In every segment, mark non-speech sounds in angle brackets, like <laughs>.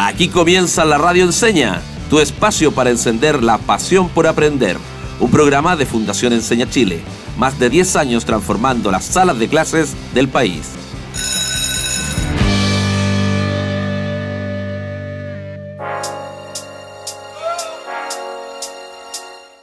Aquí comienza la Radio Enseña, tu espacio para encender la pasión por aprender. Un programa de Fundación Enseña Chile, más de 10 años transformando las salas de clases del país.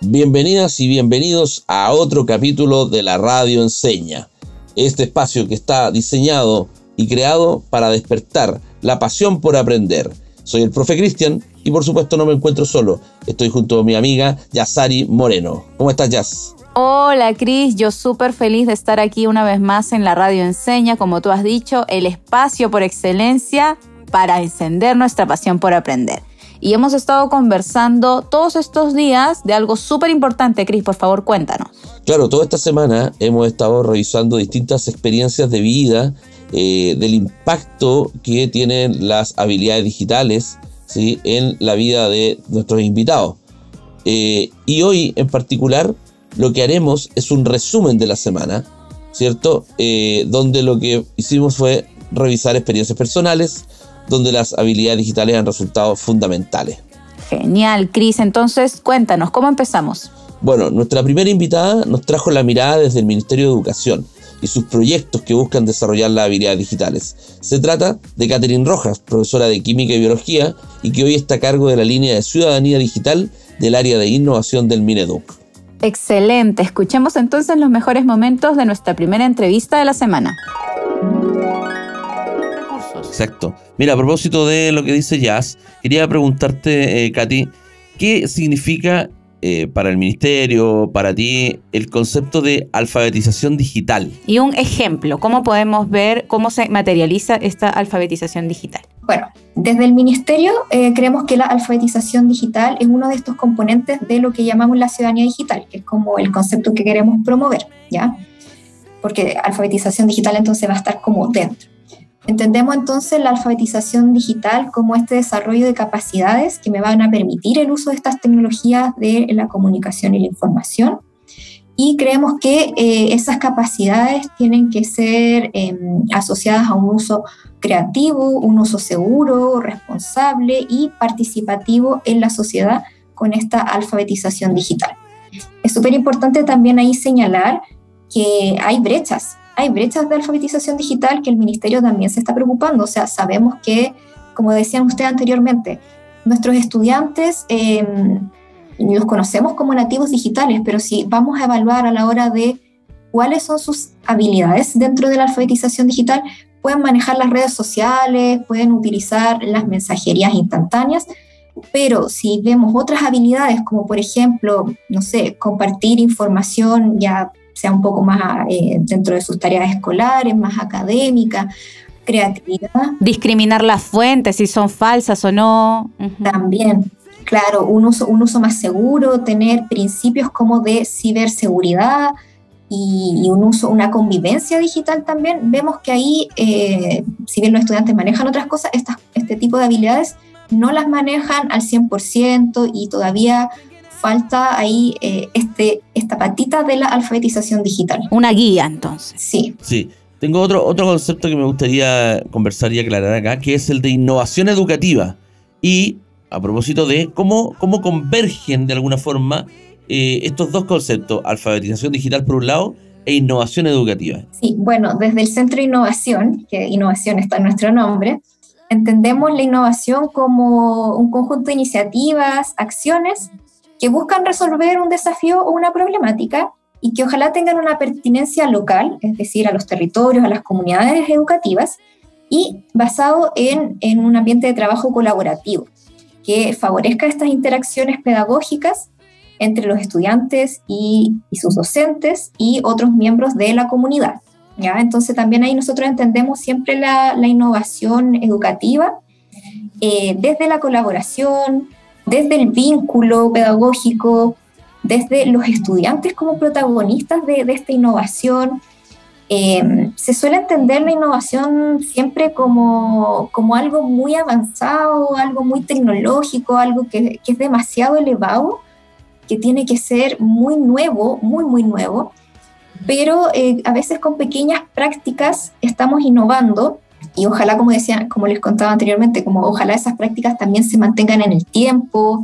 Bienvenidas y bienvenidos a otro capítulo de la Radio Enseña, este espacio que está diseñado y creado para despertar la pasión por aprender. Soy el profe Cristian y por supuesto no me encuentro solo, estoy junto a mi amiga Yasari Moreno. ¿Cómo estás, Yas? Hola Cris, yo súper feliz de estar aquí una vez más en la Radio Enseña, como tú has dicho, el espacio por excelencia para encender nuestra pasión por aprender y hemos estado conversando todos estos días de algo súper importante. Cris, por favor, cuéntanos. Claro, toda esta semana hemos estado revisando distintas experiencias de vida, eh, del impacto que tienen las habilidades digitales ¿sí? en la vida de nuestros invitados. Eh, y hoy en particular lo que haremos es un resumen de la semana, ¿cierto? Eh, donde lo que hicimos fue revisar experiencias personales, donde las habilidades digitales han resultado fundamentales. Genial, Cris. Entonces, cuéntanos, ¿cómo empezamos? Bueno, nuestra primera invitada nos trajo la mirada desde el Ministerio de Educación y sus proyectos que buscan desarrollar las habilidades digitales. Se trata de Catherine Rojas, profesora de Química y Biología y que hoy está a cargo de la línea de Ciudadanía Digital del área de innovación del Mineduc. Excelente, escuchemos entonces los mejores momentos de nuestra primera entrevista de la semana. Exacto. Mira, a propósito de lo que dice Jazz, quería preguntarte, eh, Katy, ¿qué significa eh, para el ministerio, para ti, el concepto de alfabetización digital? Y un ejemplo, ¿cómo podemos ver cómo se materializa esta alfabetización digital? Bueno, desde el ministerio eh, creemos que la alfabetización digital es uno de estos componentes de lo que llamamos la ciudadanía digital, que es como el concepto que queremos promover, ¿ya? Porque alfabetización digital entonces va a estar como dentro. Entendemos entonces la alfabetización digital como este desarrollo de capacidades que me van a permitir el uso de estas tecnologías de la comunicación y la información. Y creemos que eh, esas capacidades tienen que ser em, asociadas a un uso creativo, un uso seguro, responsable y participativo en la sociedad con esta alfabetización digital. Es súper importante también ahí señalar que hay brechas hay brechas de alfabetización digital que el ministerio también se está preocupando. O sea, sabemos que, como decían ustedes anteriormente, nuestros estudiantes em, los conocemos como nativos digitales, pero si vamos a evaluar a la hora de cuáles son sus habilidades dentro de la alfabetización digital, pueden manejar las redes sociales, pueden utilizar las mensajerías instantáneas, pero si vemos otras habilidades como por ejemplo, no sé, compartir información ya sea un poco más eh, dentro de sus tareas escolares, más académica, creatividad. Discriminar las fuentes, si son falsas o no. También, claro, un uso, un uso más seguro, tener principios como de ciberseguridad y, un uso, una convivencia digital también. Vemos que ahí, eh, si bien los estudiantes manejan otras cosas, este tipo de habilidades no las manejan al 100% y todavía falta ahí eh, este, esta patita de la alfabetización digital. Una guía, entonces. Sí. Sí. Tengo otro, otro concepto que me gustaría conversar y aclarar acá, que es el de innovación educativa. Y a propósito de cómo, cómo convergen de alguna forma eh, estos dos conceptos, alfabetización digital por un lado e innovación educativa. Sí, bueno, desde el Centro de Innovación, que innovación está en nuestro nombre, entendemos la innovación como un conjunto de iniciativas, acciones que buscan resolver un desafío o una problemática y que ojalá tengan una pertinencia local, es decir, a los territorios, a las comunidades educativas, y basado en, en un ambiente de trabajo colaborativo, que favorezca estas interacciones pedagógicas entre los estudiantes y, sus docentes y otros miembros de la comunidad. ¿ya? Entonces también ahí nosotros entendemos siempre la, la innovación educativa eh, desde la colaboración, desde el vínculo pedagógico, desde los estudiantes como protagonistas de, esta innovación. Eh, se suele entender la innovación siempre como, como, algo muy avanzado, algo muy tecnológico, algo que, es demasiado elevado, que tiene que ser muy nuevo, muy, muy nuevo, pero eh, a veces con pequeñas prácticas estamos innovando y ojalá, como decía, como les contaba anteriormente, como ojalá esas prácticas también se mantengan en el tiempo,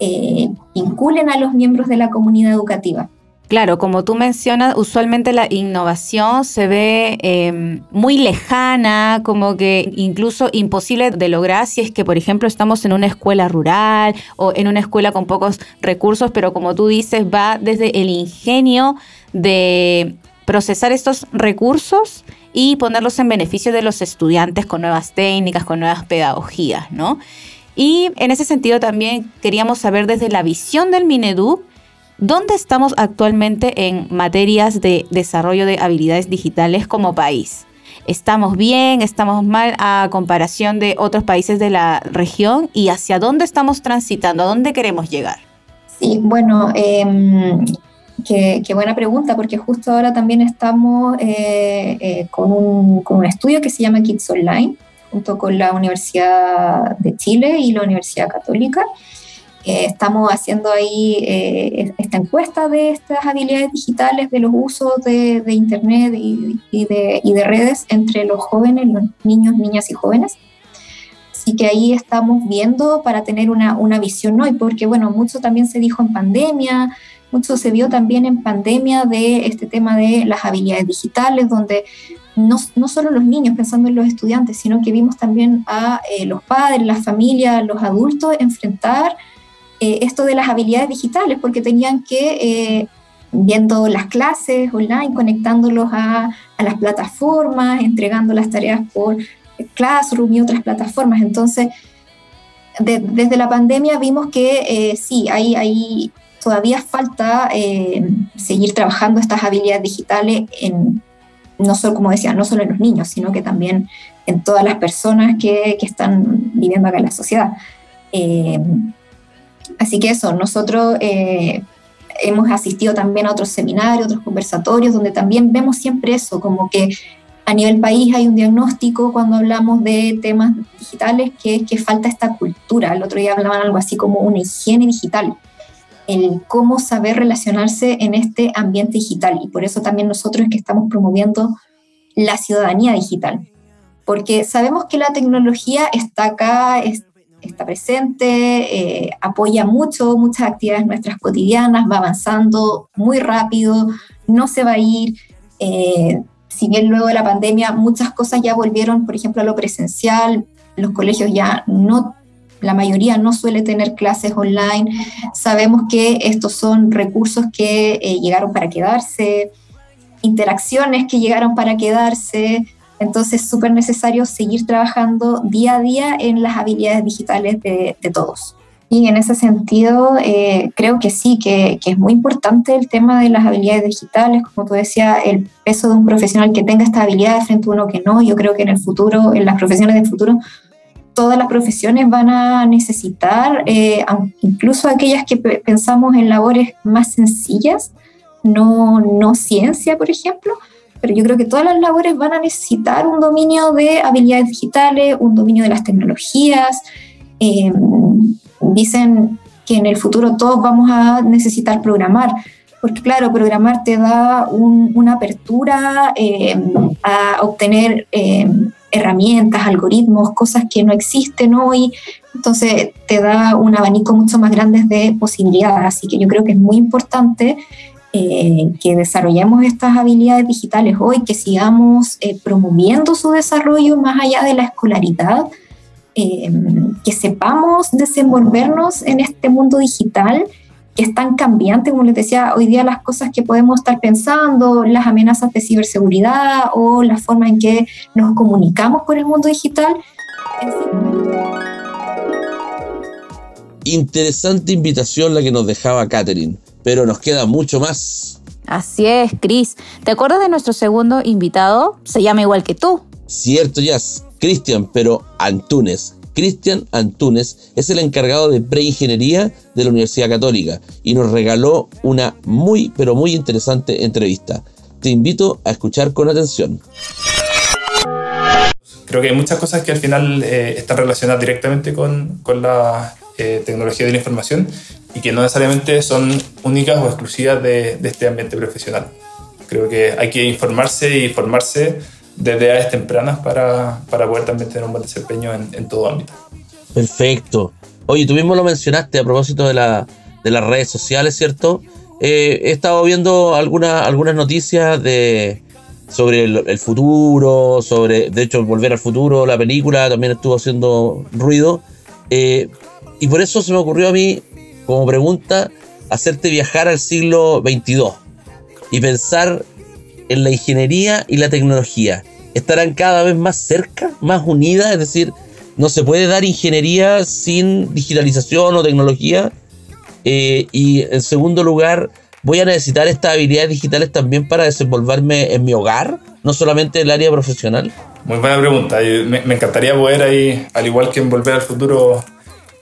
eh, vinculen a los miembros de la comunidad educativa. Claro, como tú mencionas, usualmente la innovación se ve em, muy lejana, como que incluso imposible de lograr si es que, por ejemplo, estamos en una escuela rural o en una escuela con pocos recursos, pero como tú dices, va desde el ingenio de procesar estos recursos y ponerlos en beneficio de los estudiantes con nuevas técnicas, con nuevas pedagogías, ¿no? Y en ese sentido también queríamos saber desde la visión del Minedu, ¿dónde estamos actualmente en materias de desarrollo de habilidades digitales como país? ¿Estamos bien? ¿Estamos mal a comparación de otros países de la región? ¿Y hacia dónde estamos transitando? ¿A dónde queremos llegar? Sí, bueno, eh, Qué, buena pregunta, porque justo ahora también estamos eh, eh, con, un, con, un, estudio que se llama Kids Online, junto con la Universidad de Chile y la Universidad Católica. Eh, estamos haciendo ahí esta encuesta de estas habilidades digitales, de los usos de, de Internet y, y, de, y, de, redes entre los jóvenes, los niños, niñas y jóvenes. Así que ahí estamos viendo para tener una, una visión hoy, porque bueno, mucho también se dijo en pandemia, mucho se vio también en pandemia de este tema de las habilidades digitales, donde no, no solo los niños, pensando en los estudiantes, sino que vimos también a eh, los padres, las familias, los adultos enfrentar eh, esto de las habilidades digitales, porque tenían que, eh, viendo las clases online, conectándolos a, a, las plataformas, entregando las tareas por Classroom y otras plataformas. Entonces, desde la pandemia vimos que sí, hay, hay todavía falta eh, seguir trabajando estas habilidades digitales en, no solo, como decía, no solo en los niños, sino que también en todas las personas que, que están viviendo acá en la sociedad. Eh, así que eso, nosotros eh, hemos asistido también a otros seminarios, otros conversatorios, donde también vemos siempre eso, como que a nivel país hay un diagnóstico cuando hablamos de temas digitales que es que falta esta cultura. El otro día hablaban algo así como una higiene digital el cómo saber relacionarse en este ambiente digital. Y por eso también nosotros es que estamos promoviendo la ciudadanía digital. Porque sabemos que la tecnología está acá, está presente, eh, apoya mucho, muchas actividades nuestras cotidianas, va avanzando muy rápido, no se va a ir. Eh, si bien luego de la pandemia muchas cosas ya volvieron, por ejemplo, a lo presencial, los colegios ya no la mayoría no suele tener clases online. Sabemos que estos son recursos que eh, llegaron para quedarse, interacciones que llegaron para quedarse. Entonces es súper necesario seguir trabajando día a día en las habilidades digitales de, todos. Y en ese sentido, eh, creo que sí, que, que, es muy importante el tema de las habilidades digitales, como tú decías, el peso de un profesional que tenga esta habilidad frente a uno que no. Yo creo que en el futuro, en las profesiones del futuro, todas las profesiones van a necesitar, eh, incluso aquellas que pensamos en labores más sencillas, no, no ciencia, por ejemplo, pero yo creo que todas las labores van a necesitar un dominio de habilidades digitales, un dominio de las tecnologías. Em, dicen que en el futuro todos vamos a necesitar programar, porque claro, programar te da una apertura em, a obtener em, herramientas, algoritmos, cosas que no existen hoy. Entonces te da un abanico mucho más grande de posibilidades. Así que yo creo que es muy importante eh, que desarrollemos estas habilidades digitales hoy, que sigamos eh, promoviendo su desarrollo más allá de la escolaridad, eh, que sepamos desenvolvernos en este mundo digital es tan cambiante, como les decía, hoy día las cosas que podemos estar pensando, las amenazas de ciberseguridad o la forma en que nos comunicamos con el mundo digital. Interesante invitación la que nos dejaba Catherine, pero nos queda mucho más. Así es, Chris. ¿Te acuerdas de nuestro segundo invitado? Se llama igual que tú. Cierto, Jazz. Cristian, pero Antunes. Cristian Antunes es el encargado de preingeniería de la Universidad Católica y nos regaló una muy, pero muy interesante entrevista. Te invito a escuchar con atención. Creo que hay muchas cosas que al final eh, están relacionadas directamente con, con la eh, tecnología de la información y que no necesariamente son únicas o exclusivas de, de este ambiente profesional. Creo que hay que informarse y formarse desde edades tempranas para, para poder también tener un buen desempeño en, todo ámbito. Perfecto. Oye, tú mismo lo mencionaste a propósito de, la, de las redes sociales, ¿cierto? Eh, he estado viendo algunas algunas noticias de sobre el, futuro, sobre, de hecho, Volver al Futuro, la película también estuvo haciendo ruido. Eh, y por eso se me ocurrió a mí, como pregunta, hacerte viajar al siglo XXII y pensar en la ingeniería y la tecnología. ¿Estarán cada vez más cerca, más unidas? Es decir, no se puede dar ingeniería sin digitalización o tecnología. Eh, y en segundo lugar, voy a necesitar estas habilidades digitales también para desenvolverme en mi hogar, no solamente en el área profesional. Muy buena pregunta. Me, me encantaría poder ahí, al igual que en Volver al Futuro,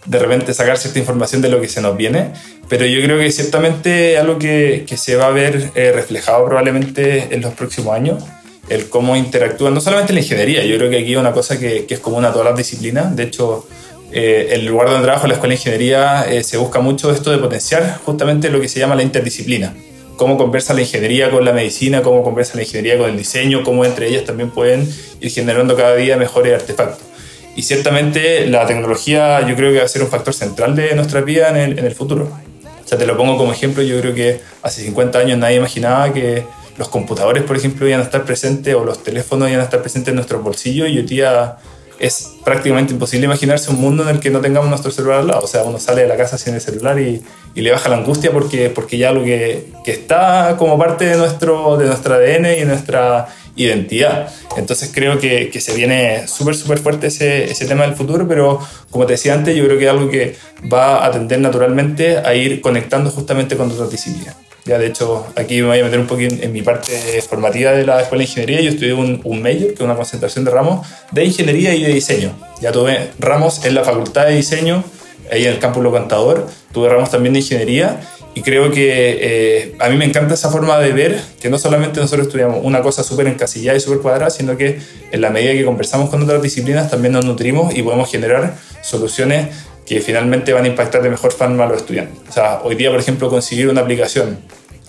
de repente sacar cierta información de lo que se nos viene, pero yo creo que ciertamente algo que, que se va a ver eh, reflejado probablemente en los próximos años el cómo interactúan, no solamente la ingeniería, yo creo que aquí hay una cosa que, que es común a todas las disciplinas, de hecho, eh, el lugar donde trabajo, la Escuela de Ingeniería, eh, se busca mucho esto de potenciar justamente lo que se llama la interdisciplina, cómo conversa la ingeniería con la medicina, cómo conversa la ingeniería con el diseño, cómo entre ellas también pueden ir generando cada día mejores artefactos. Y ciertamente la tecnología yo creo que va a ser un factor central de nuestra vida en el, en el futuro. O sea, te lo pongo como ejemplo, yo creo que hace 50 años nadie imaginaba que los computadores, por ejemplo, iban a estar presentes o los teléfonos iban a estar presentes en nuestros bolsillos y hoy día es prácticamente imposible imaginarse un mundo en el que no tengamos nuestro celular al lado. O sea, uno sale de la casa sin el celular y, y le baja la angustia porque, porque ya lo que, que, está como parte de nuestro, de nuestro ADN y nuestra identidad. Entonces creo que, que se viene súper, súper fuerte ese, ese tema del futuro, pero como te decía antes, yo creo que es algo que va a tender naturalmente a ir conectando justamente con otras disciplinas. Ya, de hecho, aquí me voy a meter un poco en, mi parte formativa de la Escuela de Ingeniería. Yo estudié un, un major, que es una concentración de ramos de Ingeniería y de Diseño. Ya tuve ramos en la Facultad de Diseño, ahí en el campus Lo Cantador. Tuve ramos también de Ingeniería. Y creo que eh, a mí me encanta esa forma de ver que no solamente nosotros estudiamos una cosa súper encasillada y súper cuadrada, sino que en la medida que conversamos con otras disciplinas también nos nutrimos y podemos generar soluciones que finalmente van a impactar de mejor forma a los estudiantes. O sea, hoy día, por ejemplo, conseguir una aplicación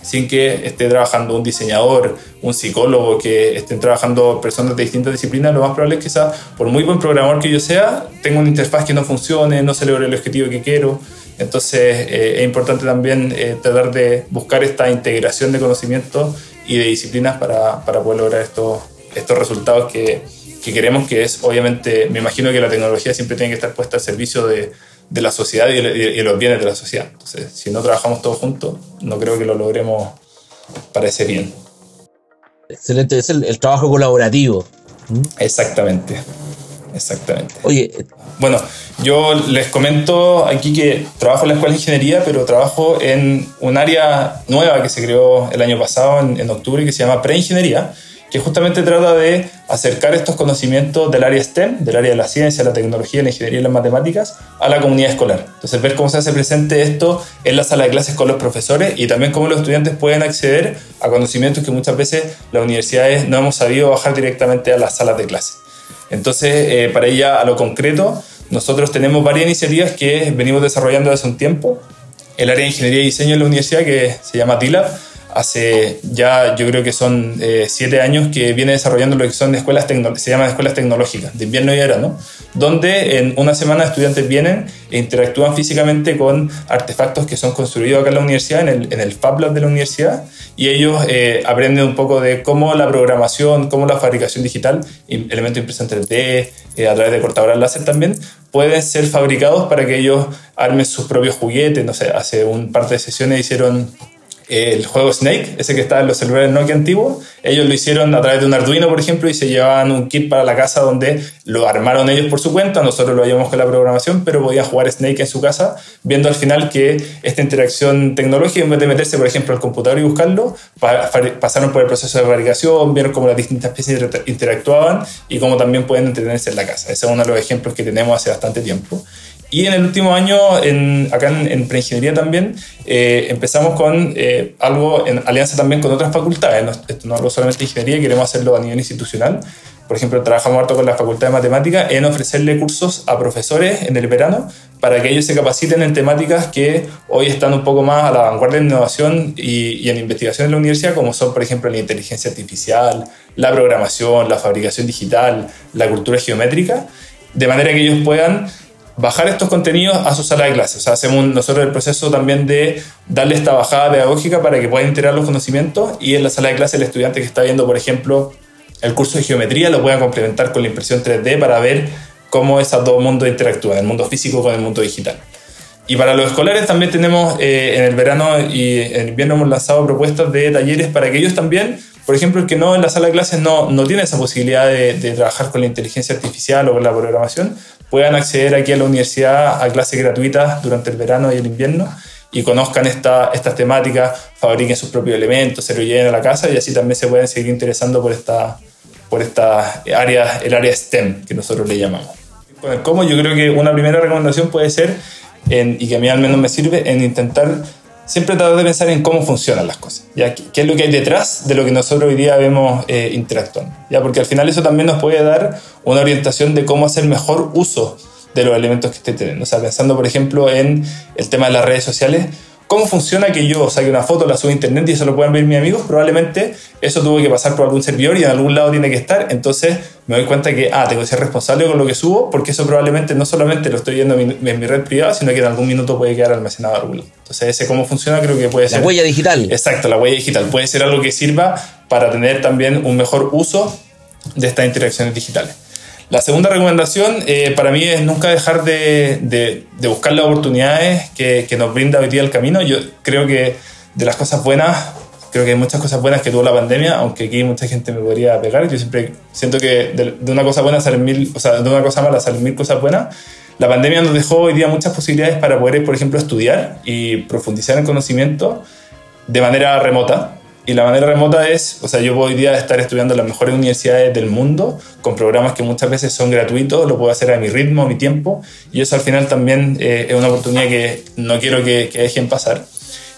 sin que esté trabajando un diseñador, un psicólogo, que estén trabajando personas de distintas disciplinas, lo más probable es que quizá, por muy buen programador que yo sea, tenga una interfaz que no funcione, no se logre el objetivo que quiero. Entonces eh, es importante también eh, tratar de buscar esta integración de conocimientos y de disciplinas para, para poder lograr estos, estos resultados que, que queremos, que es obviamente, me imagino que la tecnología siempre tiene que estar puesta al servicio de, de la sociedad y, y, los bienes de la sociedad. Entonces, si no trabajamos todos juntos, no creo que lo logremos para ese bien. Excelente, es el, el trabajo colaborativo. Exactamente, exactamente. Oye, bueno, yo les comento aquí que trabajo en la Escuela de Ingeniería, pero trabajo en un área nueva que se creó el año pasado, en, en octubre, que se llama Preingeniería que justamente trata de acercar estos conocimientos del área STEM, del área de la ciencia, la tecnología, la ingeniería y las matemáticas, a la comunidad escolar. Entonces, ver cómo se hace presente esto en la sala de clases con los profesores y también cómo los estudiantes pueden acceder a conocimientos que muchas veces las universidades no hemos sabido bajar directamente a las salas de clases. Entonces, eh, para ella, a lo concreto, nosotros tenemos varias iniciativas que venimos desarrollando desde un tiempo. El área de ingeniería y diseño en la universidad, que se llama TILAB, hace ya yo creo que son eh, siete años que viene desarrollando lo que son escuelas se llaman escuelas tecnológicas de invierno y verano donde en una semana estudiantes vienen e interactúan físicamente con artefactos que son construidos acá en la universidad en el, en el Fab Lab de la universidad y ellos eh, aprenden un poco de cómo la programación cómo la fabricación digital elementos impresión 3D eh, a través de cortadoras láser también pueden ser fabricados para que ellos armen sus propios juguetes. No sé hace un par de sesiones hicieron el juego Snake, ese que está en los celulares Nokia antiguos, ellos lo hicieron a través de un Arduino, por ejemplo, y se llevaban un kit para la casa donde lo armaron ellos por su cuenta, nosotros lo llevamos con la programación, pero podían jugar Snake en su casa, viendo al final que esta interacción tecnológica, en vez de meterse, por ejemplo, al computador y buscarlo, pasaron por el proceso de fabricación, vieron cómo las distintas especies interactuaban y cómo también pueden entretenerse en la casa. Ese es uno de los ejemplos que tenemos hace bastante tiempo. Y en el último año, en, acá en, en preingeniería también, eh, empezamos con eh, algo en alianza también con otras facultades. No, esto no hablo solamente de ingeniería, queremos hacerlo a nivel institucional. por ejemplo, trabajamos harto con la Facultad de Matemáticas en ofrecerle cursos a profesores en el verano para que ellos se capaciten en temáticas que hoy están un poco más a la vanguardia de innovación y, y en investigación en la universidad, como son, por ejemplo, la inteligencia artificial, la programación, la fabricación digital, la cultura geométrica, de manera que ellos puedan bajar estos contenidos a su sala de clases. O sea, hacemos nosotros el proceso también de darle esta bajada pedagógica para que puedan integrar los conocimientos y en la sala de clases el estudiante que está viendo, por ejemplo, el curso de geometría lo pueda complementar con la impresión 3D para ver cómo esos dos mundos interactúan, el mundo físico con el mundo digital. Y para los escolares también tenemos eh, en el verano y en el invierno hemos lanzado propuestas de talleres para que ellos también, por ejemplo, el que no en la sala de clases no, no tiene esa posibilidad de, de trabajar con la inteligencia artificial o con la programación, puedan acceder aquí a la universidad a clases gratuitas durante el verano y el invierno y conozcan esta, estas temáticas, fabriquen sus propios elementos, se lo lleven a la casa y así también se pueden seguir interesando por esta, por esta área, el área STEM que nosotros le llamamos. Con el cómo yo creo que una primera recomendación puede ser, en, y que a mí al menos me sirve, en intentar siempre tratar de pensar en cómo funcionan las cosas. ¿Qué, es lo que hay detrás de lo que nosotros hoy día vemos eh, interactuando? ¿ya? Porque al final eso también nos puede dar una orientación de cómo hacer mejor uso de los elementos que esté teniendo. O sea, pensando, por ejemplo, en el tema de las redes sociales, ¿Cómo funciona que yo saque una foto, la suba a internet y eso lo puedan ver mis amigos? Probablemente eso tuvo que pasar por algún servidor y en algún lado tiene que estar. Entonces me doy cuenta que, ah, tengo que ser responsable con lo que subo porque eso probablemente no solamente lo estoy viendo en mi, red privada, sino que en algún minuto puede quedar almacenado en algún lado. Entonces ese cómo funciona creo que puede ser... La huella digital. Exacto, la huella digital. Puede ser algo que sirva para tener también un mejor uso de estas interacciones digitales. La segunda recomendación eh, para mí es nunca dejar de, buscar las oportunidades que, nos brinda hoy día el camino. Yo creo que de las cosas buenas, creo que hay muchas cosas buenas que tuvo la pandemia, aunque aquí mucha gente me podría pegar. Yo siempre siento que de una cosa buena salen mil, o sea, de una cosa mala salen mil cosas buenas. La pandemia nos dejó hoy día muchas posibilidades para poder, por ejemplo, estudiar y profundizar en conocimiento de manera remota y la manera remota es, o sea, yo hoy día estar estudiando en las mejores universidades del mundo, con programas que muchas veces son gratuitos, lo puedo hacer a mi ritmo, a mi tiempo, y eso al final también eh, es una oportunidad que no quiero que, que, dejen pasar.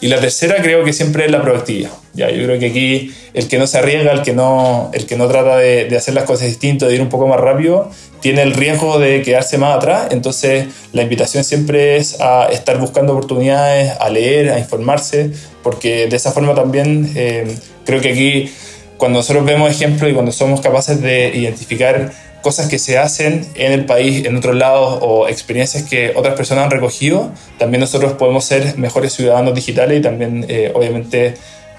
Y la tercera creo que siempre es la proactividad. Ya, yo creo que aquí el que no se arriesga, el que no, el que no trata de, de hacer las cosas distintas, de ir un poco más rápido, tiene el riesgo de quedarse más atrás. Entonces la invitación siempre es a estar buscando oportunidades, a leer, a informarse, porque de esa forma también eh, creo que aquí cuando nosotros vemos ejemplos y cuando somos capaces de identificar cosas que se hacen en el país, en otros lados, o experiencias que otras personas han recogido, también nosotros podemos ser mejores ciudadanos digitales y también, eh, obviamente,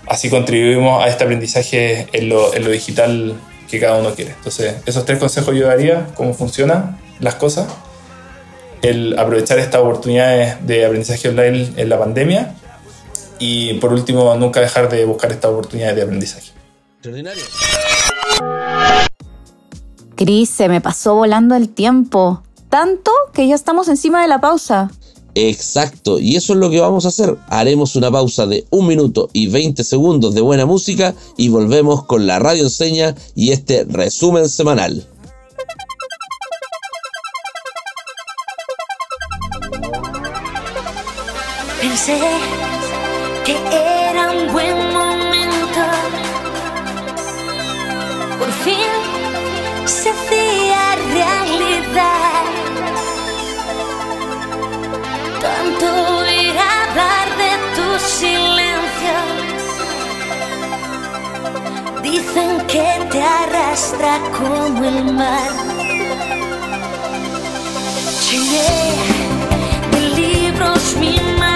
así contribuimos a este aprendizaje en lo, en lo, digital que cada uno quiere. Entonces, esos tres consejos yo daría, cómo funcionan las cosas, el aprovechar estas oportunidades de aprendizaje online en la pandemia y por último, nunca dejar de buscar estas oportunidades de aprendizaje. Extraordinario. Cris, se me pasó volando el tiempo. Tanto que ya estamos encima de la pausa. Exacto, y eso es lo que vamos a hacer. Haremos una pausa de un minuto y 20 segundos de buena música y volvemos con la radio enseña y este resumen semanal. Dicen que te arrastra como el mar. Llené de libros mi Y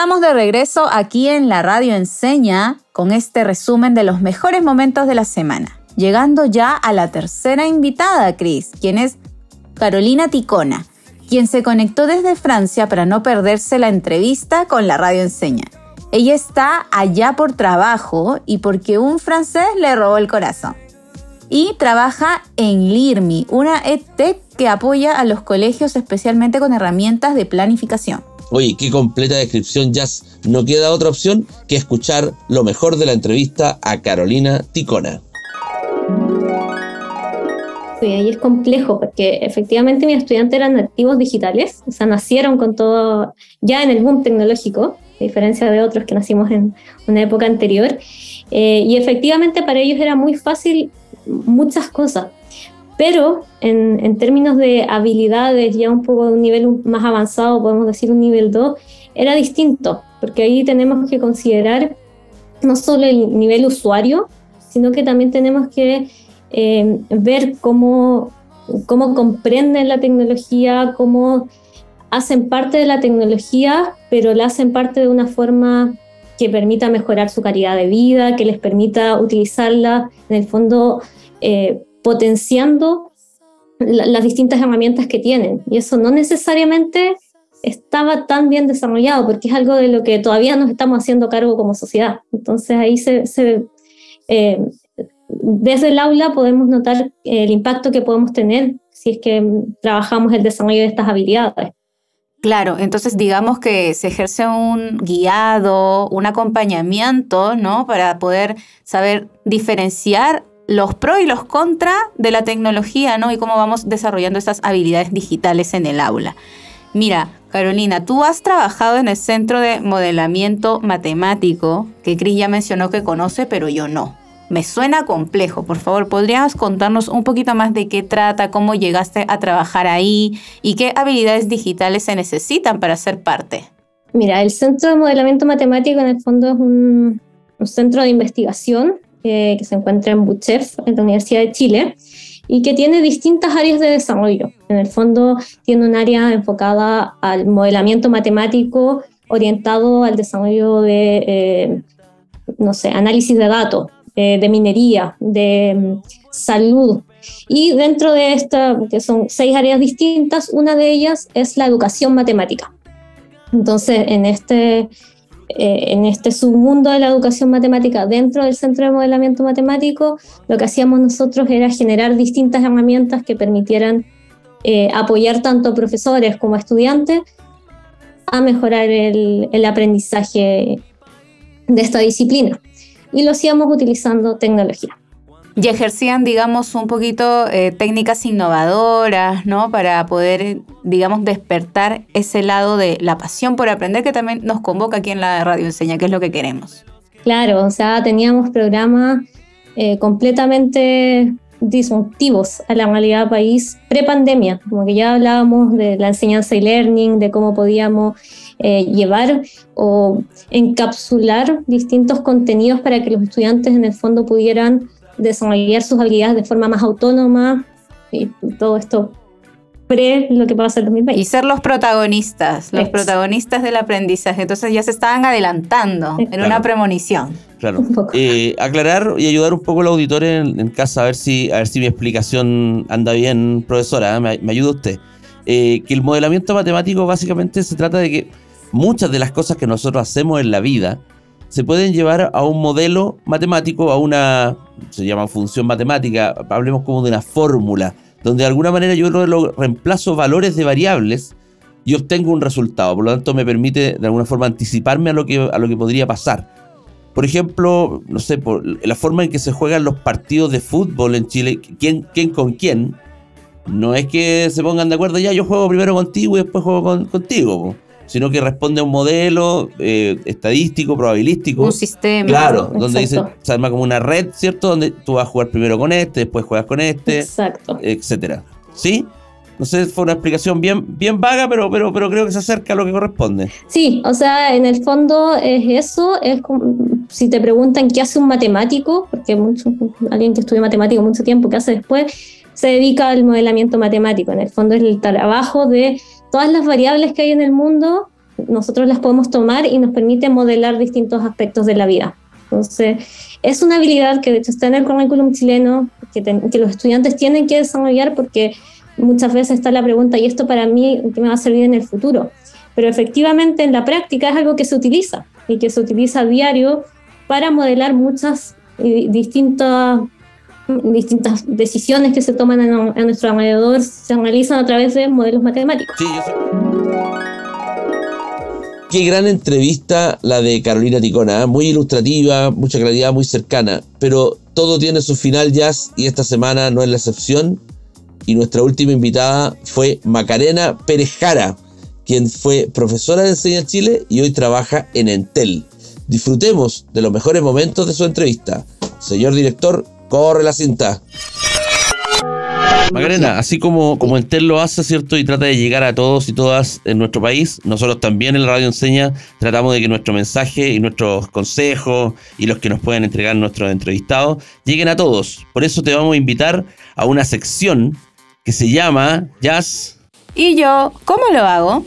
estamos de regreso aquí en la radio Enseña con este resumen de los mejores momentos de la semana. Llegando ya a la tercera invitada, Cris, quien es Carolina Ticona, quien se conectó desde Francia para no perderse la entrevista con la radio Enseña. Ella está allá por trabajo y porque un francés le robó el corazón. Y trabaja en LIRMI, una EdTech que apoya a los colegios especialmente con herramientas de planificación. Oye, qué completa descripción, Jazz. No queda otra opción que escuchar lo mejor de la entrevista a Carolina Ticona. Sí, ahí es complejo porque efectivamente mis estudiantes eran nativos digitales, o sea, nacieron con todo ya en el boom tecnológico, a diferencia de otros que nacimos en una época anterior. Eh, y efectivamente para ellos era muy fácil muchas cosas. Pero en, términos de habilidades, ya un poco de un nivel más avanzado, podemos decir un nivel 2, era distinto, porque ahí tenemos que considerar no solo el nivel usuario, sino que también tenemos que eh, ver cómo, cómo comprenden la tecnología, cómo hacen parte de la tecnología, pero la hacen parte de una forma que permita mejorar su calidad de vida, que les permita utilizarla. En el fondo eh, potenciando las distintas herramientas que tienen. Y eso no necesariamente estaba tan bien desarrollado, porque es algo de lo que todavía nos estamos haciendo cargo como sociedad. Entonces ahí se, eh, desde el aula podemos notar el impacto que podemos tener si es que trabajamos el desarrollo de estas habilidades. Claro, entonces digamos que se ejerce un guiado, un acompañamiento, ¿no? Para poder saber diferenciar los pros y los contras de la tecnología, ¿no? Y cómo vamos desarrollando esas habilidades digitales en el aula. Mira, Carolina, tú has trabajado en el Centro de Modelamiento Matemático, que Cris ya mencionó que conoce, pero yo no. Me suena complejo. Por favor, ¿podrías contarnos un poquito más de qué trata, cómo llegaste a trabajar ahí y qué habilidades digitales se necesitan para ser parte? Mira, el Centro de Modelamiento Matemático en el fondo es un, un centro de investigación que se encuentra en Buchef, en la Universidad de Chile, y que tiene distintas áreas de desarrollo. En el fondo tiene un área enfocada al modelamiento matemático orientado al desarrollo de, eh, no sé, análisis de datos, de minería, de mm, salud. Y dentro de esta, que son seis áreas distintas, una de ellas es la educación matemática. Entonces, en este, eh, en este submundo de la educación matemática dentro del Centro de Modelamiento Matemático, lo que hacíamos nosotros era generar distintas herramientas que permitieran eh, apoyar tanto profesores como estudiantes a mejorar el aprendizaje de esta disciplina. Y lo hacíamos utilizando tecnología y ejercían, digamos, un poquito eh, técnicas innovadoras, ¿no? Para poder, digamos, despertar ese lado de la pasión por aprender que también nos convoca aquí en la radio enseña, que es lo que queremos. Claro, o sea, teníamos programas eh, completamente disruptivos a la realidad país pre-pandemia, como que ya hablábamos de la enseñanza y learning, de cómo podíamos eh, llevar o encapsular distintos contenidos para que los estudiantes en el fondo pudieran desarrollar sus habilidades de forma más autónoma y todo esto pre lo que pasa en 2020. Y ser los protagonistas, los protagonistas del aprendizaje. Entonces ya se estaban adelantando en una premonición. Claro. Eh, aclarar y ayudar un poco al auditor en, casa a ver si a ver si mi explicación anda bien, profesora. ¿eh? Me, ayuda usted. Eh, que el modelamiento matemático básicamente se trata de que muchas de las cosas que nosotros hacemos en la vida se pueden llevar a un modelo matemático, a una, se llama función matemática, hablemos como de una fórmula, donde de alguna manera yo lo reemplazo valores de variables y obtengo un resultado. Por lo tanto, me permite de alguna forma anticiparme a lo que, a lo que podría pasar. Por ejemplo, no sé, por la forma en que se juegan los partidos de fútbol en Chile, quién, quién con quién, no es que se pongan de acuerdo, ya yo juego primero contigo y después juego con, contigo sino que responde a un modelo eh, estadístico, probabilístico. Un sistema. Claro, donde dice, se arma como una red, ¿cierto? Donde tú vas a jugar primero con este, después juegas con este. Exacto. Etcétera. ¿Sí? No sé, fue una explicación bien, bien vaga, pero, pero, pero creo que se acerca a lo que corresponde. Sí, o sea, en el fondo es eso, es como, si te preguntan qué hace un matemático, porque mucho, alguien que estudia matemático mucho tiempo, ¿qué hace después? Se dedica al modelamiento matemático. En el fondo es el trabajo de todas las variables que hay en el mundo, nosotros las podemos tomar y nos permite modelar distintos aspectos de la vida. Entonces, es una habilidad que de hecho está en el currículum chileno, que, que los estudiantes tienen que desarrollar porque muchas veces está la pregunta, ¿y esto para mí qué me va a servir en el futuro? Pero efectivamente en la práctica es algo que se utiliza y que se utiliza a diario para modelar muchas distintas distintas decisiones que se toman a, nuestro alrededor se realizan a través de modelos matemáticos. Sí, Qué gran entrevista la de Carolina Ticona, ¿eh? muy ilustrativa, mucha claridad, muy cercana, pero todo tiene su final y esta semana no es la excepción. Y nuestra última invitada fue Macarena Pérez quien fue profesora de Enseña Chile y hoy trabaja en Entel. Disfrutemos de los mejores momentos de su entrevista. Señor director, corre la cinta. Macarena, así como, como Entel lo hace, ¿cierto? Y trata de llegar a todos y todas en nuestro país, nosotros también en la Radio Enseña tratamos de que nuestro mensaje y nuestros consejos y los que nos pueden entregar nuestros entrevistados lleguen a todos. Por eso te vamos a invitar a una sección que se llama Jazz. ¿Y yo cómo lo hago?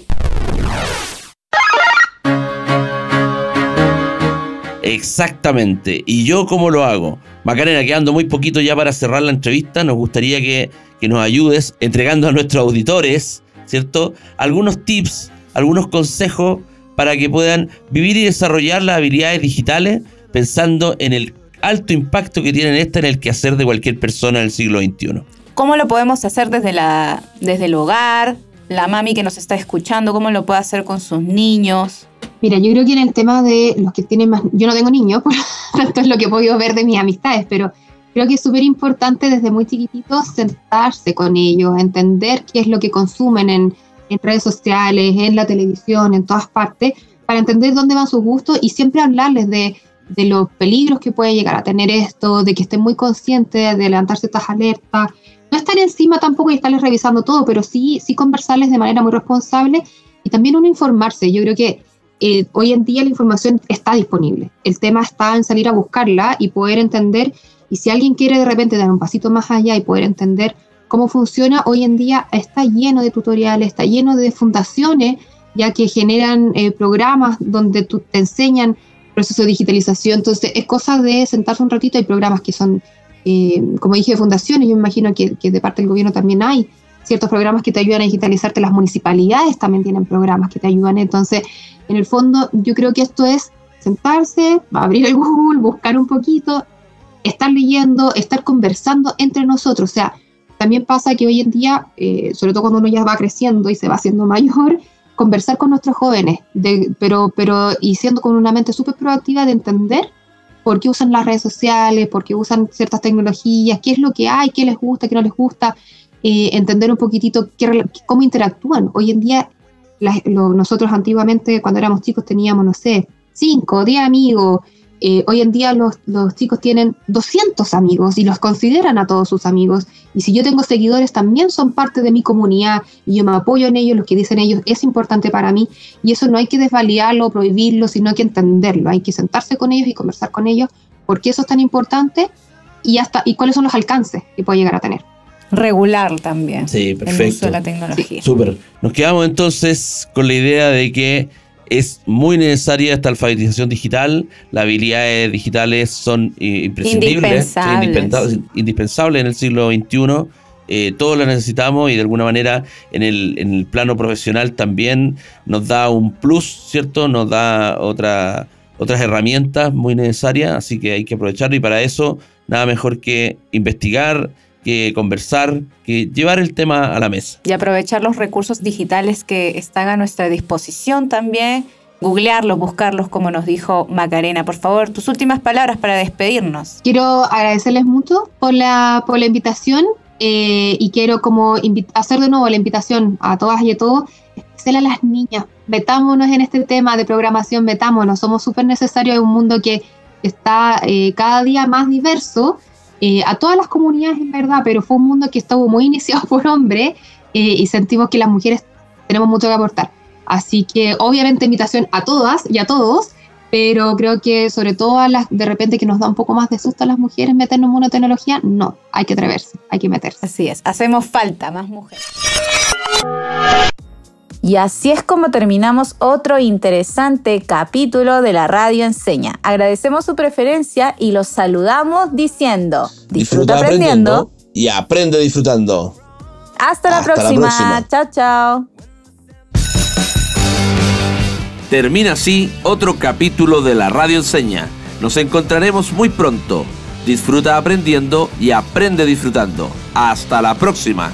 Exactamente. ¿Y yo cómo lo hago? Macarena, quedando muy poquito ya para cerrar la entrevista, nos gustaría que, nos ayudes entregando a nuestros auditores, ¿cierto? Algunos tips, algunos consejos para que puedan vivir y desarrollar las habilidades digitales pensando en el alto impacto que tienen esta en el quehacer de cualquier persona del siglo XXI. ¿Cómo lo podemos hacer desde, la, desde el hogar? La mami que nos está escuchando, ¿cómo lo puede hacer con sus niños? Mira, yo creo que en el tema de los que tienen más, yo no tengo niños, <laughs> por tanto es lo que he podido ver de mis amistades, pero creo que es súper importante desde muy chiquititos sentarse con ellos, entender qué es lo que consumen en, en redes sociales, en la televisión, en todas partes, para entender dónde van sus gustos y siempre hablarles de, de los peligros que puede llegar a tener esto, de que estén muy conscientes de levantarse estas alertas, no estar encima tampoco y estarles revisando todo, pero sí, sí conversarles de manera muy responsable y también uno informarse. Yo creo que eh, hoy en día la información está disponible. El tema está en salir a buscarla y poder entender, y si alguien quiere de repente dar un pasito más allá y poder entender cómo funciona, hoy en día está lleno de tutoriales, está lleno de fundaciones, ya que generan eh, programas donde te enseñan proceso de digitalización. Entonces, es cosa de sentarse un ratito. Hay programas que son, eh, como dije, fundaciones. Yo me imagino que, que, de parte del gobierno también hay ciertos programas que te ayudan a digitalizarte. Las municipalidades también tienen programas que te ayudan. Entonces, en el fondo, yo creo que esto es sentarse, abrir el Google, buscar un poquito, estar leyendo, estar conversando entre nosotros. O sea, también pasa que hoy en día, eh, sobre todo cuando uno ya va creciendo y se va haciendo <laughs> mayor, conversar con nuestros jóvenes, pero, pero y siendo con una mente súper proactiva de entender por qué usan las redes sociales, por qué usan ciertas tecnologías, qué es lo que hay, qué les gusta, qué no les gusta, eh, entender un poquitito qué, cómo interactúan. Hoy en día nosotros antiguamente cuando éramos chicos teníamos, no sé, 5, 10 amigos. Eh, hoy en día los, los, chicos tienen 200 amigos y los consideran a todos sus amigos. Y si yo tengo seguidores, también son parte de mi comunidad y yo me apoyo en ellos, lo que dicen ellos es importante para mí. Y eso no hay que desvaliarlo, prohibirlo, sino hay que entenderlo. Hay que sentarse con ellos y conversar con ellos por qué eso es tan importante y, hasta, y cuáles son los alcances que puede llegar a tener regular también. Sí, perfecto. El uso de la tecnología. Súper. Nos quedamos entonces con la idea de que es muy necesaria esta alfabetización digital. Las habilidades digitales son imprescindibles, indispensables, indispensables en el siglo XXI. Eh, todos las necesitamos y de alguna manera en el, en el plano profesional también nos da un plus, ¿cierto? Nos da otra, otras herramientas muy necesarias, así que hay que aprovecharlo y para eso nada mejor que investigar, que conversar, que llevar el tema a la mesa. Y aprovechar los recursos digitales que están a nuestra disposición también, googlearlos, buscarlos, como nos dijo Macarena. Por favor, tus últimas palabras para despedirnos. Quiero agradecerles mucho por la, por la invitación eh, y quiero como hacer de nuevo la invitación a todas y a todos, especial a las niñas. Metámonos en este tema de programación, metámonos. Somos súper necesarios en un mundo que está eh, cada día más diverso eh, a todas las comunidades en verdad, pero fue un mundo que estuvo muy iniciado <laughs> por hombres eh, y sentimos que las mujeres tenemos mucho que aportar. Así que obviamente invitación a todas y a todos, pero creo que sobre todo a las de repente que nos da un poco más de susto a las mujeres meternos en una tecnología, no, hay que atreverse, hay que meterse. Así es, hacemos falta más mujeres. Y así es como terminamos otro interesante capítulo de la radio enseña. Agradecemos su preferencia y los saludamos diciendo, disfruta, aprendiendo, y aprende disfrutando. Hasta, la, Hasta la próxima. próxima. Chao, chao. Termina así otro capítulo de la Radio Enseña. Nos encontraremos muy pronto. Disfruta aprendiendo y aprende disfrutando. Hasta la próxima.